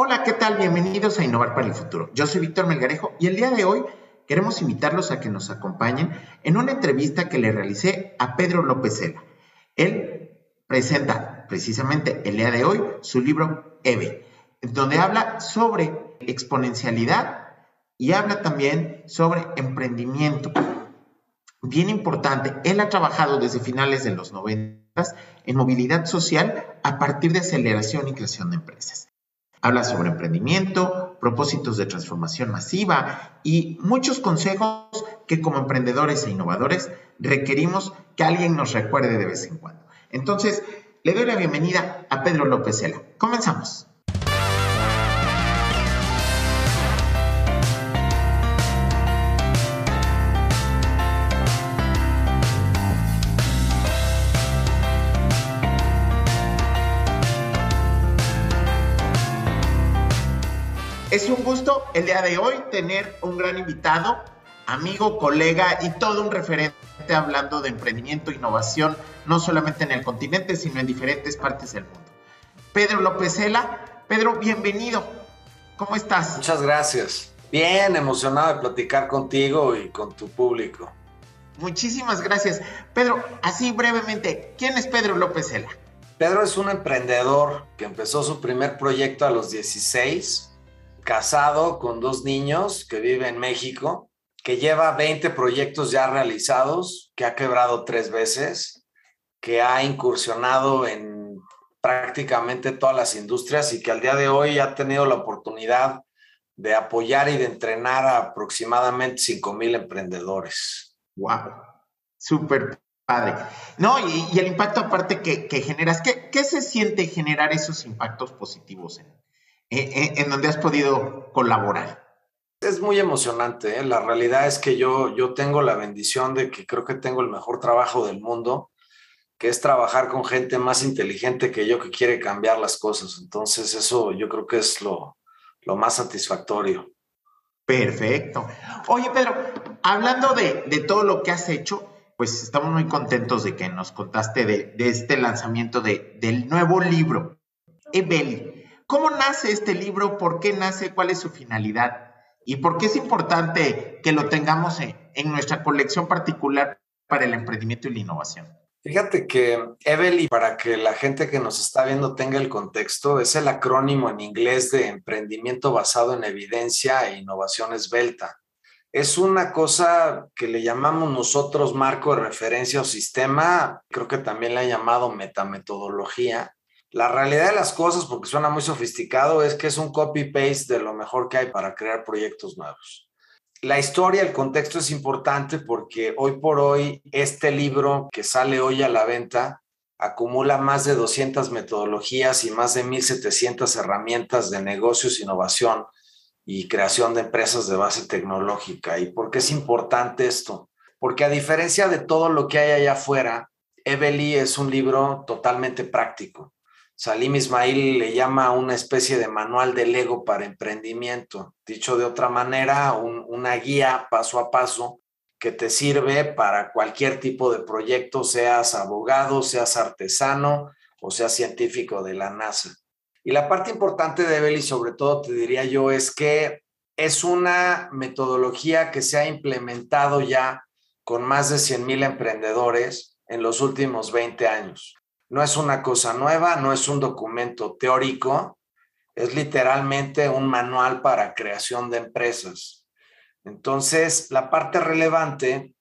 Hola, ¿qué tal? Bienvenidos a Innovar para el Futuro. Yo soy Víctor Melgarejo y el día de hoy queremos invitarlos a que nos acompañen en una entrevista que le realicé a Pedro López Cela. Él presenta precisamente el día de hoy su libro EVE, donde habla sobre exponencialidad y habla también sobre emprendimiento. Bien importante, él ha trabajado desde finales de los 90 en movilidad social a partir de aceleración y creación de empresas. Habla sobre emprendimiento, propósitos de transformación masiva y muchos consejos que como emprendedores e innovadores requerimos que alguien nos recuerde de vez en cuando. Entonces, le doy la bienvenida a Pedro López Cela. Comenzamos. Es un gusto el día de hoy tener un gran invitado, amigo, colega y todo un referente hablando de emprendimiento e innovación, no solamente en el continente, sino en diferentes partes del mundo. Pedro López Cela. Pedro, bienvenido. ¿Cómo estás? Muchas gracias. Bien, emocionado de platicar contigo y con tu público. Muchísimas gracias. Pedro, así brevemente, ¿quién es Pedro López Cela? Pedro es un emprendedor que empezó su primer proyecto a los 16 casado con dos niños que vive en México, que lleva 20 proyectos ya realizados, que ha quebrado tres veces, que ha incursionado en prácticamente todas las industrias y que al día de hoy ha tenido la oportunidad de apoyar y de entrenar a aproximadamente 5 mil emprendedores. ¡Wow! Súper padre. No, y, el impacto aparte que, generas, ¿qué, ¿qué, se siente generar esos impactos positivos en, en donde has podido colaborar? Es muy emocionante. ¿eh? La realidad es que yo, yo tengo la bendición de que creo que tengo el mejor trabajo del mundo, que es trabajar con gente más inteligente que yo que quiere cambiar las cosas. Entonces eso yo creo que es lo, lo más satisfactorio. Perfecto. Oye, Pedro, hablando de, de, todo lo que has hecho, pues estamos muy contentos de que nos contaste de, de este lanzamiento de, del nuevo libro, Ebeli. ¿Cómo nace este libro? ¿Por qué nace? ¿Cuál es su finalidad? ¿Y por qué es importante que lo tengamos en, nuestra colección particular para el emprendimiento y la innovación? Fíjate que Evely, para que la gente que nos está viendo tenga el contexto, es el acrónimo en inglés de emprendimiento basado en evidencia e innovación esbelta. Es una cosa que le llamamos nosotros marco de referencia o sistema, creo que también le ha llamado metametodología, la realidad de las cosas, porque suena muy sofisticado, es que es un copy-paste de lo mejor que hay para crear proyectos nuevos. La historia, el contexto es importante porque hoy por hoy este libro que sale hoy a la venta acumula más de 200 metodologías y más de 1.700 herramientas de negocios, innovación y creación de empresas de base tecnológica. ¿Y por qué es importante esto? Porque a diferencia de todo lo que hay allá afuera, Evely es un libro totalmente práctico Salim Ismail le llama una especie de manual de Lego para emprendimiento. Dicho de otra manera, una guía paso a paso que te sirve para cualquier tipo de proyecto, seas abogado, seas artesano o seas científico de la NASA. Y la parte importante de Belly, sobre todo, te diría yo, es que es una metodología que se ha implementado ya con más de 100 mil emprendedores en los últimos 20 años no es una cosa nueva, no es un documento teórico, es literalmente un manual para creación de empresas. Entonces, la parte relevante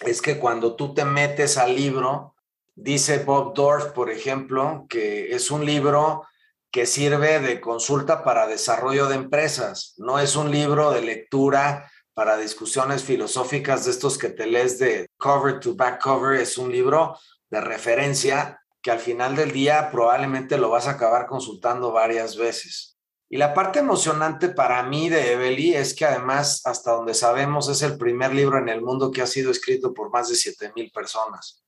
es que cuando tú te metes al libro, dice Bob Dorf, por ejemplo, que es un libro que sirve de consulta para desarrollo de empresas, no es un libro de lectura para discusiones filosóficas de estos que te lees de cover to back cover, es un libro de referencia que al final del día probablemente lo vas a acabar consultando varias veces. Y la parte emocionante para mí de Evely es que además, hasta donde sabemos, es el primer libro en el mundo que ha sido escrito por más de 7 mil personas.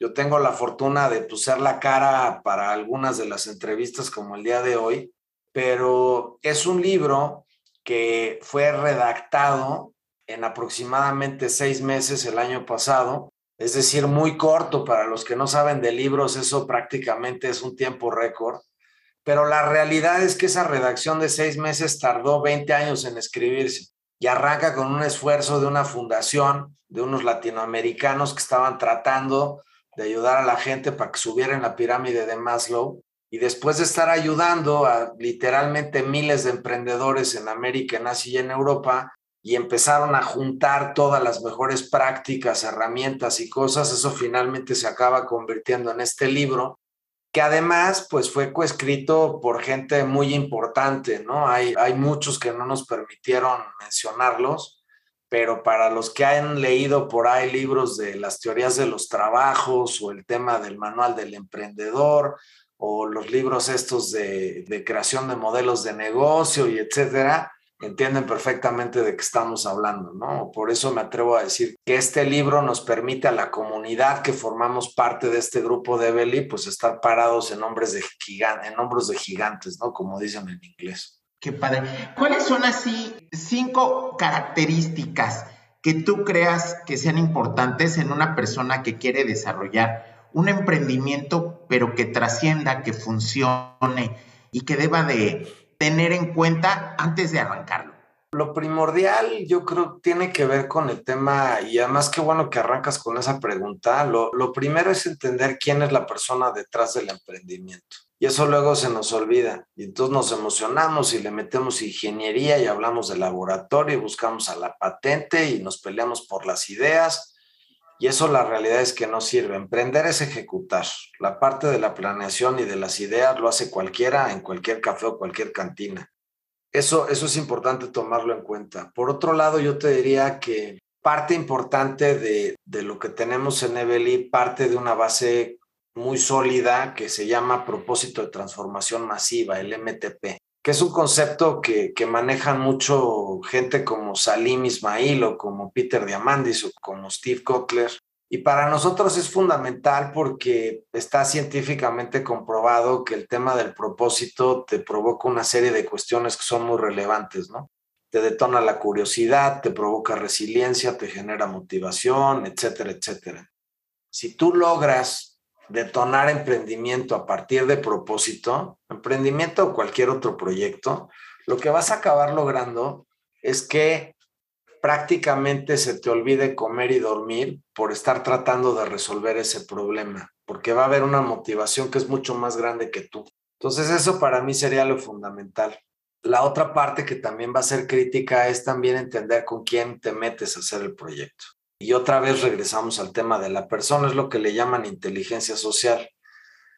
Yo tengo la fortuna de pusar la cara para algunas de las entrevistas como el día de hoy, pero es un libro que fue redactado en aproximadamente seis meses el año pasado es decir, muy corto para los que no saben de libros, eso prácticamente es un tiempo récord. pero la realidad es que esa redacción de seis meses tardó 20 años en escribirse y arranca con un esfuerzo de una fundación de unos latinoamericanos que estaban tratando de ayudar a la gente para que subiera en la pirámide de Maslow. Y después de estar ayudando a literalmente miles de emprendedores en América, en Asia y en Europa, y empezaron a juntar todas las mejores prácticas, herramientas y cosas, eso finalmente se acaba convirtiendo en este libro, que además pues fue coescrito por gente muy importante, ¿no? Hay, hay muchos que no nos permitieron mencionarlos, pero para los que han leído por ahí libros de las teorías de los trabajos o el tema del manual del emprendedor o los libros estos de, creación de modelos de negocio y etcétera, entienden perfectamente de qué estamos hablando, ¿no? Por eso me atrevo a decir que este libro nos permite a la comunidad que formamos parte de este grupo de Belly, pues estar parados en hombros de, en hombros de gigantes, ¿no? Como dicen en inglés. Qué padre. ¿Cuáles son así cinco características que tú creas que sean importantes en una persona que quiere desarrollar un emprendimiento, pero que trascienda, que funcione y que deba de tener en cuenta antes de arrancarlo? Lo primordial yo creo tiene que ver con el tema, y además qué bueno que arrancas con esa pregunta, lo, primero es entender quién es la persona detrás del emprendimiento. Y eso luego se nos olvida. Y entonces nos emocionamos y le metemos ingeniería y hablamos de laboratorio y buscamos a la patente y nos peleamos por las ideas. Y eso la realidad es que no sirve. Emprender es ejecutar. La parte de la planeación y de las ideas lo hace cualquiera en cualquier café o cualquier cantina. Eso, eso es importante tomarlo en cuenta. Por otro lado, yo te diría que parte importante de, de lo que tenemos en Evely parte de una base muy sólida que se llama propósito de transformación masiva, el MTP, que es un concepto que, que manejan mucho gente como Salim Ismail o como Peter Diamandis o como Steve Kotler. Y para nosotros es fundamental porque está científicamente comprobado que el tema del propósito te provoca una serie de cuestiones que son muy relevantes, ¿no? Te detona la curiosidad, te provoca resiliencia, te genera motivación, etcétera, etcétera. Si tú logras detonar emprendimiento a partir de propósito, emprendimiento o cualquier otro proyecto, lo que vas a acabar logrando es que prácticamente se te olvide comer y dormir por estar tratando de resolver ese problema, porque va a haber una motivación que es mucho más grande que tú. Entonces eso para mí sería lo fundamental. La otra parte que también va a ser crítica es también entender con quién te metes a hacer el proyecto. Y otra vez regresamos al tema de la persona, es lo que le llaman inteligencia social.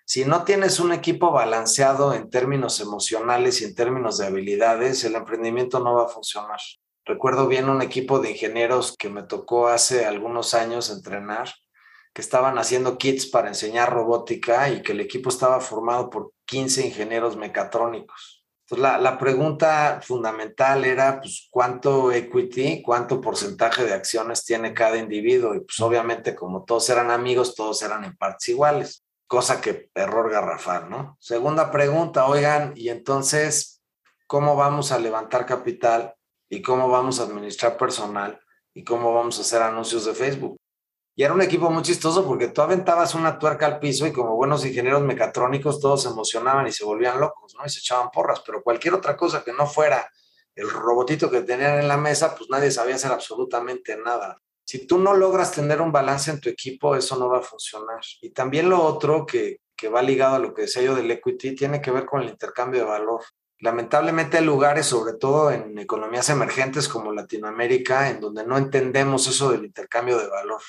Si no tienes un equipo balanceado en términos emocionales y en términos de habilidades, el emprendimiento no va a funcionar. Recuerdo bien un equipo de ingenieros que me tocó hace algunos años entrenar, que estaban haciendo kits para enseñar robótica y que el equipo estaba formado por 15 ingenieros mecatrónicos la, la, pregunta fundamental era, pues, ¿cuánto equity, cuánto porcentaje de acciones tiene cada individuo? Y pues obviamente como todos eran amigos, todos eran en partes iguales, cosa que error garrafal, ¿no? Segunda pregunta, oigan, y entonces, ¿cómo vamos a levantar capital y cómo vamos a administrar personal y cómo vamos a hacer anuncios de Facebook? Y era un equipo muy chistoso porque tú aventabas una tuerca al piso y como buenos ingenieros mecatrónicos todos se emocionaban y se volvían locos, ¿no? Y se echaban porras, pero cualquier otra cosa que no fuera el robotito que tenían en la mesa, pues nadie sabía hacer absolutamente nada. Si tú no logras tener un balance en tu equipo, eso no va a funcionar. Y también lo otro que, que va ligado a lo que decía yo del equity tiene que ver con el intercambio de valor. Lamentablemente hay lugares, sobre todo en economías emergentes como Latinoamérica, en donde no entendemos eso del intercambio de valor.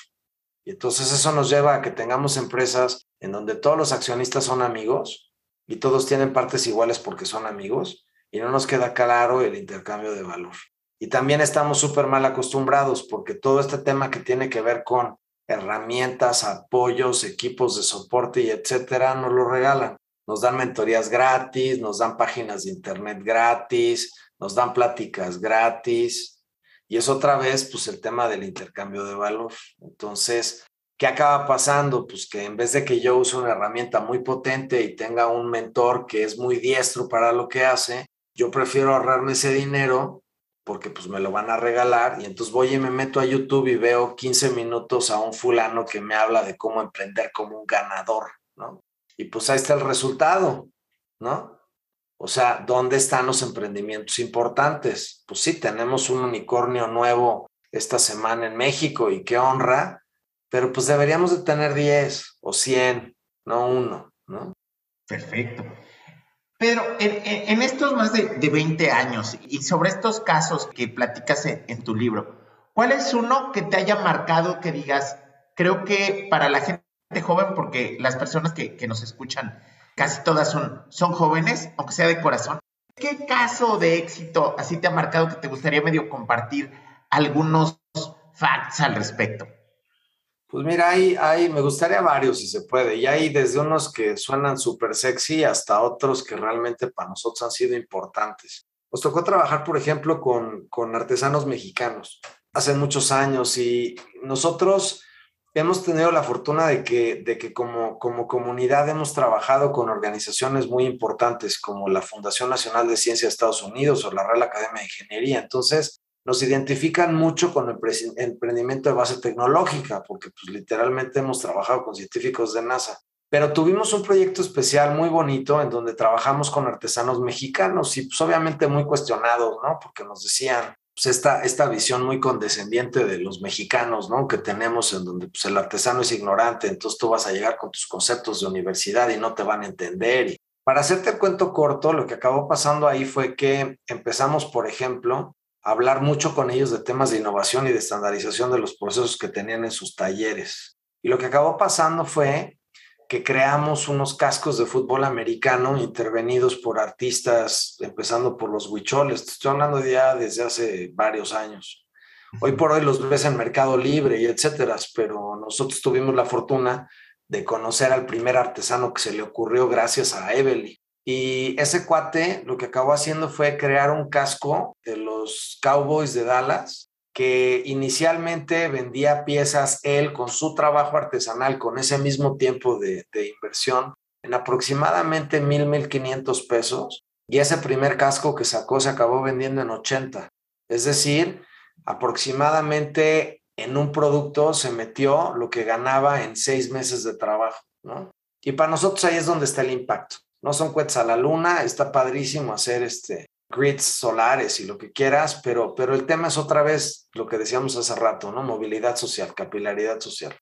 Y entonces eso nos lleva a que tengamos empresas en donde todos los accionistas son amigos y todos tienen partes iguales porque son amigos y no nos queda claro el intercambio de valor. Y también estamos súper mal acostumbrados porque todo este tema que tiene que ver con herramientas, apoyos, equipos de soporte y etcétera, nos lo regalan. Nos dan mentorías gratis, nos dan páginas de internet gratis, nos dan pláticas gratis, y es otra vez, pues, el tema del intercambio de valor. Entonces, ¿qué acaba pasando? Pues que en vez de que yo use una herramienta muy potente y tenga un mentor que es muy diestro para lo que hace, yo prefiero ahorrarme ese dinero porque pues me lo van a regalar y entonces voy y me meto a YouTube y veo 15 minutos a un fulano que me habla de cómo emprender como un ganador, ¿no? Y pues ahí está el resultado, ¿no? O sea, ¿dónde están los emprendimientos importantes? Pues sí, tenemos un unicornio nuevo esta semana en México y qué honra, pero pues deberíamos de tener 10 o 100, no uno, ¿no? Perfecto. Pedro, en, estos más de, 20 años y sobre estos casos que platicas en, tu libro, ¿cuál es uno que te haya marcado que digas, creo que para la gente joven, porque las personas que, nos escuchan casi todas son, jóvenes, aunque sea de corazón, ¿qué caso de éxito así te ha marcado que te gustaría medio compartir algunos facts al respecto? Pues mira, hay, hay, me gustaría varios si se puede, y hay desde unos que suenan súper sexy hasta otros que realmente para nosotros han sido importantes. Nos tocó trabajar, por ejemplo, con, con artesanos mexicanos hace muchos años y nosotros hemos tenido la fortuna de que, de que como, como comunidad hemos trabajado con organizaciones muy importantes como la Fundación Nacional de Ciencia de Estados Unidos o la Real Academia de Ingeniería. Entonces, nos identifican mucho con el emprendimiento de base tecnológica, porque pues literalmente hemos trabajado con científicos de NASA. Pero tuvimos un proyecto especial muy bonito en donde trabajamos con artesanos mexicanos y pues obviamente muy cuestionados, ¿no? Porque nos decían, pues esta, esta visión muy condescendiente de los mexicanos, ¿no? Que tenemos en donde pues el artesano es ignorante, entonces tú vas a llegar con tus conceptos de universidad y no te van a entender. Y para hacerte el cuento corto, lo que acabó pasando ahí fue que empezamos, por ejemplo, hablar mucho con ellos de temas de innovación y de estandarización de los procesos que tenían en sus talleres. Y lo que acabó pasando fue que creamos unos cascos de fútbol americano intervenidos por artistas, empezando por los huicholes. Estoy hablando ya desde hace varios años. Hoy por hoy los ves en Mercado Libre y etcétera, pero nosotros tuvimos la fortuna de conocer al primer artesano que se le ocurrió gracias a Evelyn. Y ese cuate lo que acabó haciendo fue crear un casco de los Cowboys de Dallas, que inicialmente vendía piezas él con su trabajo artesanal, con ese mismo tiempo de, inversión, en aproximadamente mil, mil quinientos pesos. Y ese primer casco que sacó se acabó vendiendo en 80. Es decir, aproximadamente en un producto se metió lo que ganaba en seis meses de trabajo, ¿no? Y para nosotros ahí es donde está el impacto no son cohetes a la luna, está padrísimo hacer este grids solares y lo que quieras, pero, pero el tema es otra vez lo que decíamos hace rato, ¿no? Movilidad social, capilaridad social.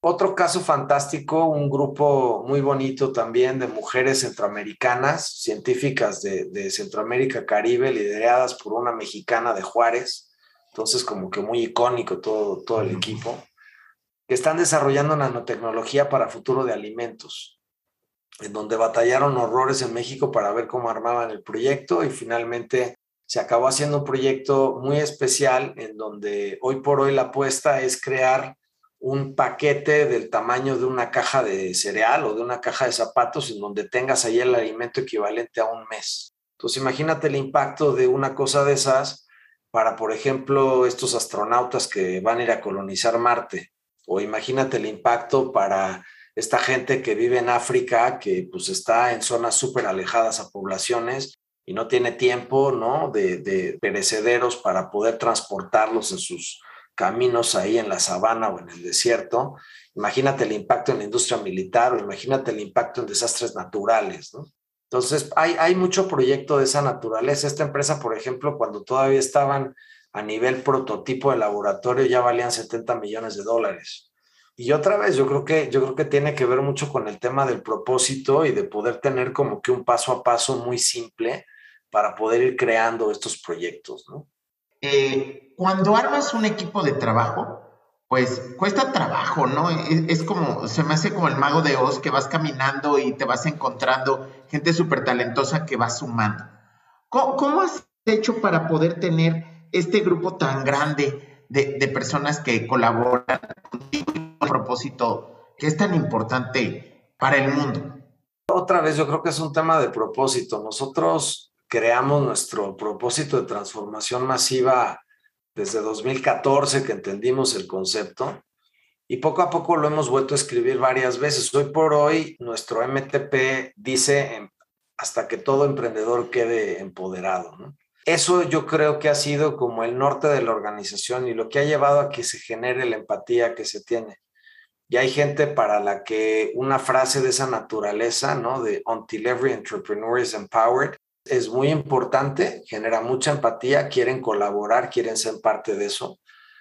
Otro caso fantástico, un grupo muy bonito también de mujeres centroamericanas, científicas de, de Centroamérica, Caribe, lideradas por una mexicana de Juárez, entonces como que muy icónico todo, todo el equipo, que están desarrollando nanotecnología para futuro de alimentos en donde batallaron horrores en México para ver cómo armaban el proyecto y finalmente se acabó haciendo un proyecto muy especial en donde hoy por hoy la apuesta es crear un paquete del tamaño de una caja de cereal o de una caja de zapatos en donde tengas ahí el alimento equivalente a un mes. Entonces imagínate el impacto de una cosa de esas para, por ejemplo, estos astronautas que van a ir a colonizar Marte. O imagínate el impacto para esta gente que vive en África, que pues está en zonas súper alejadas a poblaciones y no tiene tiempo, ¿no? De, perecederos para poder transportarlos en sus caminos ahí en la sabana o en el desierto. Imagínate el impacto en la industria militar o imagínate el impacto en desastres naturales. Entonces, hay, hay mucho proyecto de esa naturaleza. Esta empresa, por ejemplo, cuando todavía estaban a nivel prototipo de laboratorio, ya valían 70 millones de dólares. Y otra vez, yo creo que yo creo que tiene que ver mucho con el tema del propósito y de poder tener como que un paso a paso muy simple para poder ir creando estos proyectos, ¿no? Eh, cuando armas un equipo de trabajo, pues cuesta trabajo, ¿no? Es, como, se me hace como el mago de Oz que vas caminando y te vas encontrando gente súper talentosa que va sumando. ¿Cómo, ¿Cómo, has hecho para poder tener este grupo tan grande de, de personas que colaboran contigo propósito que es tan importante para el mundo? Otra vez, yo creo que es un tema de propósito. Nosotros creamos nuestro propósito de transformación masiva desde 2014 que entendimos el concepto y poco a poco lo hemos vuelto a escribir varias veces. Hoy por hoy nuestro MTP dice hasta que todo emprendedor quede empoderado. Eso yo creo que ha sido como el norte de la organización y lo que ha llevado a que se genere la empatía que se tiene. Y hay gente para la que una frase de esa naturaleza, ¿no? De until every entrepreneur is empowered, es muy importante, genera mucha empatía, quieren colaborar, quieren ser parte de eso.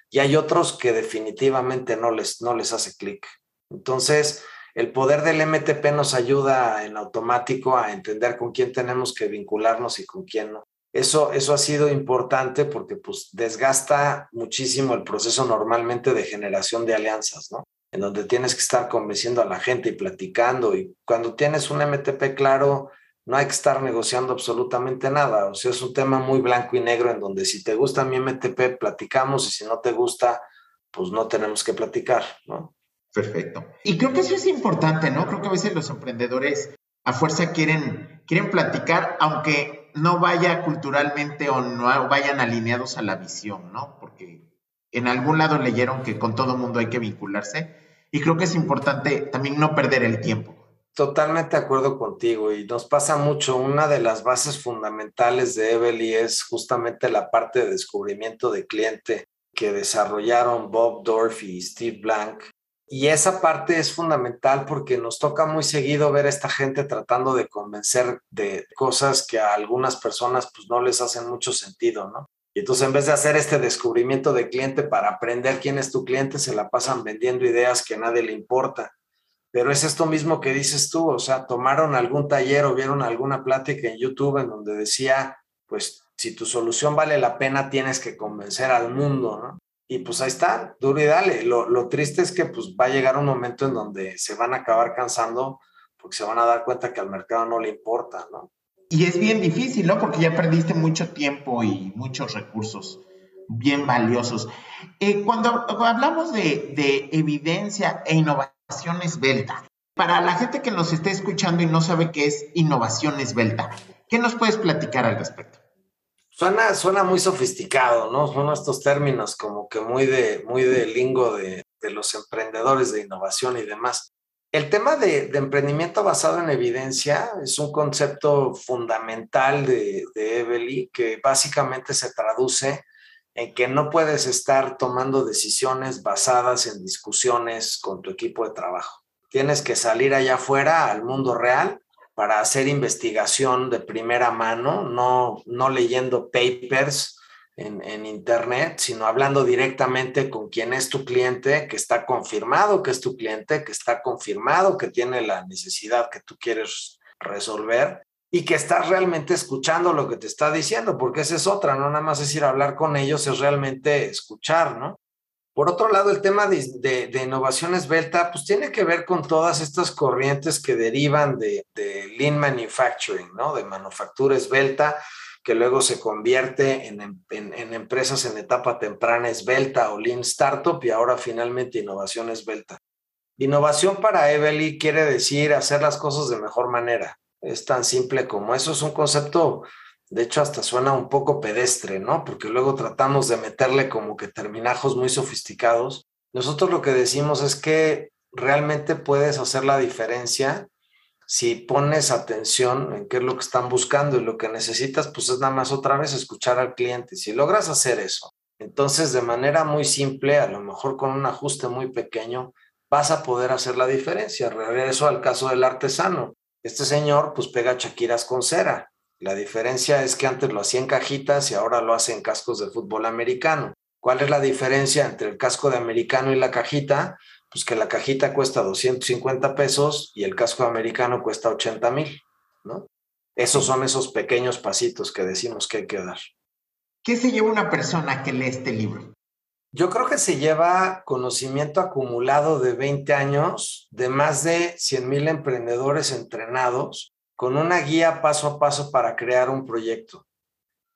Y hay otros que definitivamente no les, no les hace clic. Entonces, el poder del MTP nos ayuda en automático a entender con quién tenemos que vincularnos y con quién no. Eso, eso ha sido importante porque pues desgasta muchísimo el proceso normalmente de generación de alianzas, ¿no? En donde tienes que estar convenciendo a la gente y platicando. Y cuando tienes un MTP claro, no hay que estar negociando absolutamente nada. O sea, es un tema muy blanco y negro en donde si te gusta mi MTP, platicamos y si no te gusta, pues no tenemos que platicar, ¿no? Perfecto. Y creo que eso es importante, ¿no? Creo que a veces los emprendedores a fuerza quieren, quieren platicar, aunque no vaya culturalmente o no vayan alineados a la visión, ¿no? Porque en algún lado leyeron que con todo mundo hay que vincularse y creo que es importante también no perder el tiempo. Totalmente de acuerdo contigo y nos pasa mucho. Una de las bases fundamentales de Evely es justamente la parte de descubrimiento de cliente que desarrollaron Bob Dorff y Steve Blank. Y esa parte es fundamental porque nos toca muy seguido ver a esta gente tratando de convencer de cosas que a algunas personas pues no les hacen mucho sentido, ¿no? Y entonces en vez de hacer este descubrimiento de cliente para aprender quién es tu cliente, se la pasan vendiendo ideas que a nadie le importa pero es esto mismo que dices tú, o sea, tomaron algún taller o vieron alguna plática en YouTube en donde decía, pues si tu solución vale la pena, tienes que convencer al mundo, ¿no? Y pues ahí está, duro y dale. Lo, lo triste es que pues va a llegar un momento en donde se van a acabar cansando porque se van a dar cuenta que al mercado no le importa, ¿no? Y es bien difícil, ¿no? Porque ya perdiste mucho tiempo y muchos recursos bien valiosos. Eh, cuando hablamos de, de evidencia e innovación, esbelta. Para la gente que nos esté escuchando y no sabe qué es innovación esbelta, ¿qué nos puedes platicar al respecto? Suena, suena muy sofisticado, ¿no? Son estos términos como que muy de, muy de lingo de los emprendedores de innovación y demás. El tema de, emprendimiento basado en evidencia es un concepto fundamental de, de que básicamente se traduce en que no puedes estar tomando decisiones basadas en discusiones con tu equipo de trabajo. Tienes que salir allá afuera al mundo real para hacer investigación de primera mano, no, no leyendo papers en, en, internet, sino hablando directamente con quien es tu cliente, que está confirmado que es tu cliente, que está confirmado que tiene la necesidad que tú quieres resolver y que estás realmente escuchando lo que te está diciendo, porque esa es otra, no nada más es ir a hablar con ellos, es realmente escuchar, ¿no? Por otro lado, el tema de, de, de innovación esbelta, pues tiene que ver con todas estas corrientes que derivan de, de lean manufacturing, ¿no? De manufactura esbelta, que luego se convierte en, en, en, empresas en etapa temprana esbelta o lean startup y ahora finalmente innovación esbelta. Innovación para Evely quiere decir hacer las cosas de mejor manera, es tan simple como eso. Es un concepto, de hecho, hasta suena un poco pedestre, ¿no? Porque luego tratamos de meterle como que terminajos muy sofisticados. Nosotros lo que decimos es que realmente puedes hacer la diferencia si pones atención en qué es lo que están buscando y lo que necesitas, pues es nada más otra vez escuchar al cliente. Si logras hacer eso, entonces de manera muy simple, a lo mejor con un ajuste muy pequeño, vas a poder hacer la diferencia. Regreso al caso del artesano. Este señor pues pega chaquiras con cera. La diferencia es que antes lo hacía en cajitas y ahora lo hace en cascos de fútbol americano. ¿Cuál es la diferencia entre el casco de americano y la cajita? Pues que la cajita cuesta 250 pesos y el casco americano cuesta 80 mil, ¿no? Esos son esos pequeños pasitos que decimos que hay que dar. ¿Qué se lleva una persona que lee este libro? Yo creo que se lleva conocimiento acumulado de 20 años de más de 100 mil emprendedores entrenados con una guía paso a paso para crear un proyecto.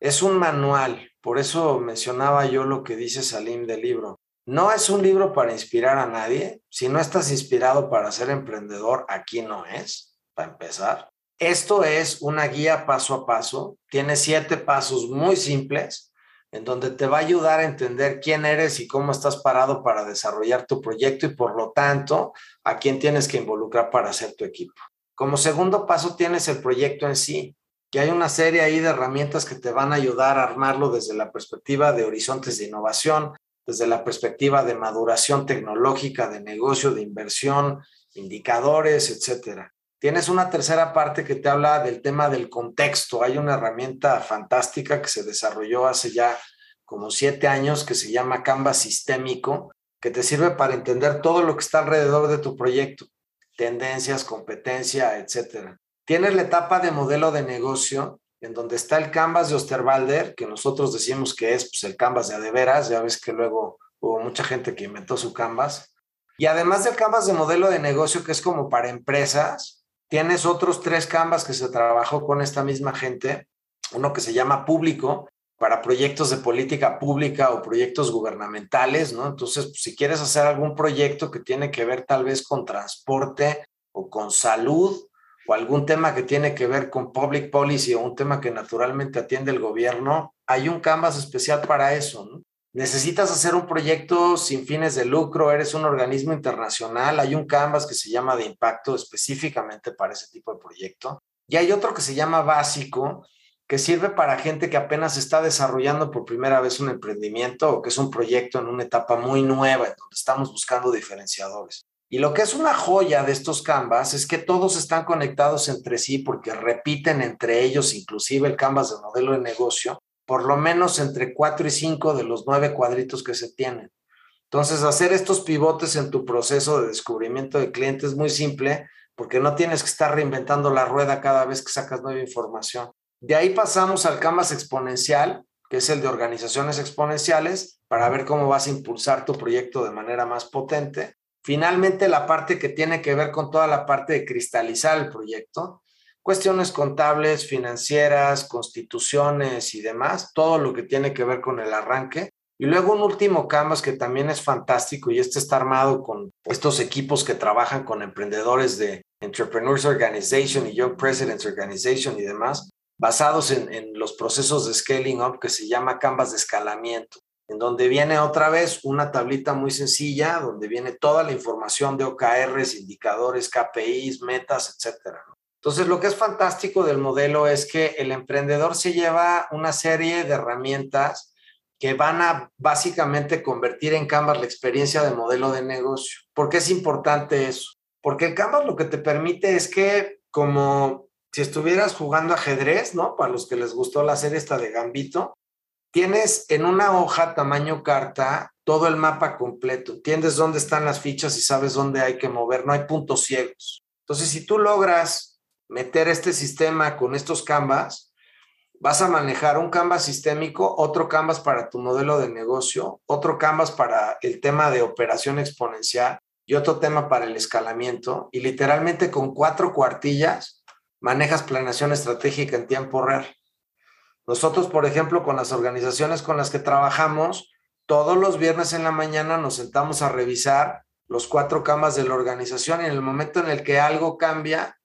Es un manual, por eso mencionaba yo lo que dice Salim del libro. No es un libro para inspirar a nadie. Si no estás inspirado para ser emprendedor, aquí no es, para empezar. Esto es una guía paso a paso. Tiene siete pasos muy simples en donde te va a ayudar a entender quién eres y cómo estás parado para desarrollar tu proyecto y por lo tanto a quién tienes que involucrar para hacer tu equipo. Como segundo paso tienes el proyecto en sí, que hay una serie ahí de herramientas que te van a ayudar a armarlo desde la perspectiva de horizontes de innovación, desde la perspectiva de maduración tecnológica, de negocio, de inversión, indicadores, etcétera. tienes una tercera parte que te habla del tema del contexto. Hay una herramienta fantástica que se desarrolló hace ya como siete años que se llama Canvas Sistémico, que te sirve para entender todo lo que está alrededor de tu proyecto, tendencias, competencia, etcétera. Tienes la etapa de modelo de negocio, en donde está el Canvas de Osterwalder, que nosotros decimos que es pues, el Canvas de adeveras, ya ves que luego hubo mucha gente que inventó su Canvas. Y además del Canvas de modelo de negocio, que es como para empresas, tienes otros tres Canvas que se trabajó con esta misma gente, uno que se llama público, para proyectos de política pública o proyectos gubernamentales, ¿no? Entonces, pues, si quieres hacer algún proyecto que tiene que ver tal vez con transporte o con salud o algún tema que tiene que ver con public policy o un tema que naturalmente atiende el gobierno, hay un canvas especial para eso. Necesitas hacer un proyecto sin fines de lucro, eres un organismo internacional, hay un canvas que se llama de impacto específicamente para ese tipo de proyecto. Y hay otro que se llama básico, que sirve para gente que apenas está desarrollando por primera vez un emprendimiento o que es un proyecto en una etapa muy nueva, en donde estamos buscando diferenciadores. Y lo que es una joya de estos Canvas es que todos están conectados entre sí porque repiten entre ellos, inclusive el Canvas de modelo de negocio, por lo menos entre cuatro y cinco de los nueve cuadritos que se tienen. Entonces, hacer estos pivotes en tu proceso de descubrimiento de clientes es muy simple porque no tienes que estar reinventando la rueda cada vez que sacas nueva información. De ahí pasamos al Canvas exponencial, que es el de organizaciones exponenciales, para ver cómo vas a impulsar tu proyecto de manera más potente. Finalmente, la parte que tiene que ver con toda la parte de cristalizar el proyecto, cuestiones contables, financieras, constituciones y demás, todo lo que tiene que ver con el arranque. Y luego un último Canvas que también es fantástico y este está armado con estos equipos que trabajan con emprendedores de Entrepreneurs Organization y Young Presidents Organization y demás, basados en, los procesos de scaling up que se llama Canvas de escalamiento, en donde viene otra vez una tablita muy sencilla, donde viene toda la información de OKRs, indicadores, KPIs, metas, etcétera. Entonces, lo que es fantástico del modelo es que el emprendedor se lleva una serie de herramientas que van a básicamente convertir en Canvas la experiencia de modelo de negocio. ¿Por qué es importante eso? Porque el Canvas lo que te permite es que como si estuvieras jugando ajedrez, ¿no? Para los que les gustó la serie esta de Gambito, tienes en una hoja tamaño carta todo el mapa completo. Entiendes dónde están las fichas y sabes dónde hay que mover, no hay puntos ciegos. Entonces, si tú logras meter este sistema con estos canvas, vas a manejar un canvas sistémico, otro canvas para tu modelo de negocio, otro canvas para el tema de operación exponencial y otro tema para el escalamiento. Y literalmente con cuatro cuartillas manejas planeación estratégica en tiempo real. Nosotros, por ejemplo, con las organizaciones con las que trabajamos, todos los viernes en la mañana nos sentamos a revisar los cuatro camas de la organización y en el momento en el que algo cambia,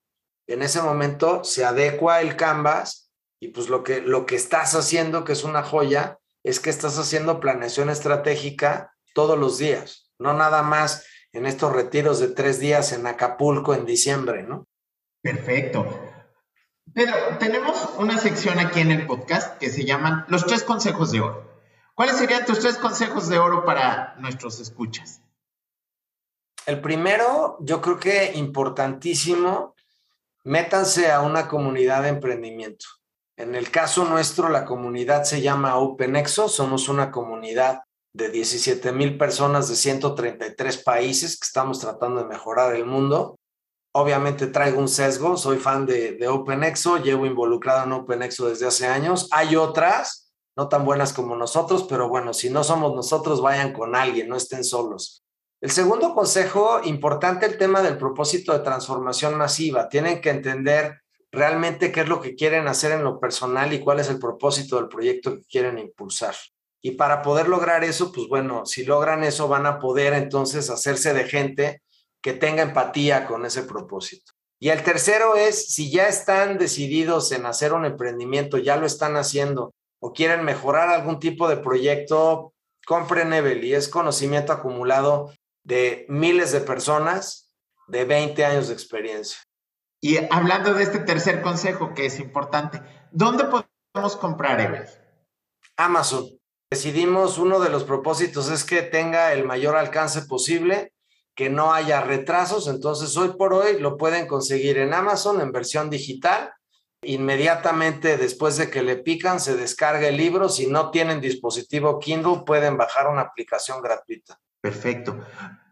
en ese momento se adecua el canvas y pues lo que, lo que estás haciendo, que es una joya, es que estás haciendo planeación estratégica todos los días, no nada más en estos retiros de tres días en Acapulco en diciembre, ¿no? Perfecto. Pedro, tenemos una sección aquí en el podcast que se llaman los tres consejos de oro. ¿Cuáles serían tus tres consejos de oro para nuestros escuchas? El primero, yo creo que importantísimo, métanse a una comunidad de emprendimiento. En el caso nuestro, la comunidad se llama OpenExo, somos una comunidad de 17 mil personas de 133 países que estamos tratando de mejorar el mundo obviamente traigo un sesgo, soy fan de, de OpenExo, llevo involucrado en OpenExo desde hace años. Hay otras, no tan buenas como nosotros, pero bueno, si no somos nosotros, vayan con alguien, no estén solos. El segundo consejo, importante el tema del propósito de transformación masiva. Tienen que entender realmente qué es lo que quieren hacer en lo personal y cuál es el propósito del proyecto que quieren impulsar. Y para poder lograr eso, pues bueno, si logran eso, van a poder entonces hacerse de gente que tenga empatía con ese propósito. Y el tercero es, si ya están decididos en hacer un emprendimiento, ya lo están haciendo o quieren mejorar algún tipo de proyecto, compren y Es conocimiento acumulado de miles de personas de 20 años de experiencia. Y hablando de este tercer consejo que es importante, ¿dónde podemos comprar Evel? Amazon. Decidimos, uno de los propósitos es que tenga el mayor alcance posible que no haya retrasos. Entonces, hoy por hoy lo pueden conseguir en Amazon en versión digital. Inmediatamente después de que le pican, se descarga el libro. Si no tienen dispositivo Kindle, pueden bajar una aplicación gratuita. Perfecto.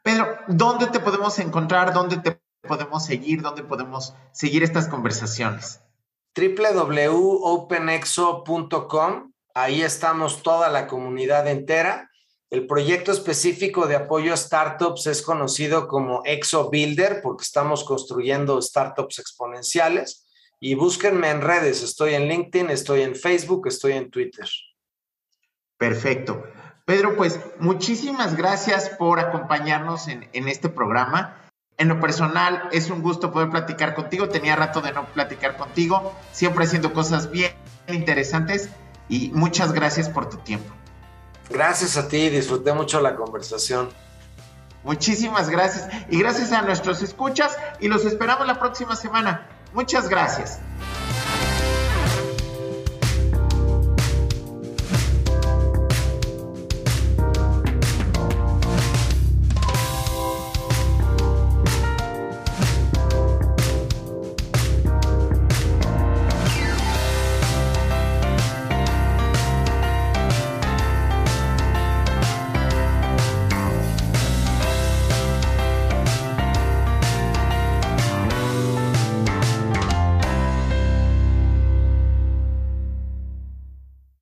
Pedro, ¿dónde te podemos encontrar? ¿Dónde te podemos seguir? ¿Dónde podemos seguir estas conversaciones? www.openexo.com. Ahí estamos toda la comunidad entera. El proyecto específico de apoyo a startups es conocido como Exo Builder porque estamos construyendo startups exponenciales. Y búsquenme en redes. Estoy en LinkedIn, estoy en Facebook, estoy en Twitter. Perfecto. Pedro, pues muchísimas gracias por acompañarnos en, en este programa. En lo personal, es un gusto poder platicar contigo. Tenía rato de no platicar contigo, siempre haciendo cosas bien interesantes y muchas gracias por tu tiempo. Gracias a ti, disfruté mucho la conversación. Muchísimas gracias y gracias a nuestros escuchas y los esperamos la próxima semana. Muchas gracias.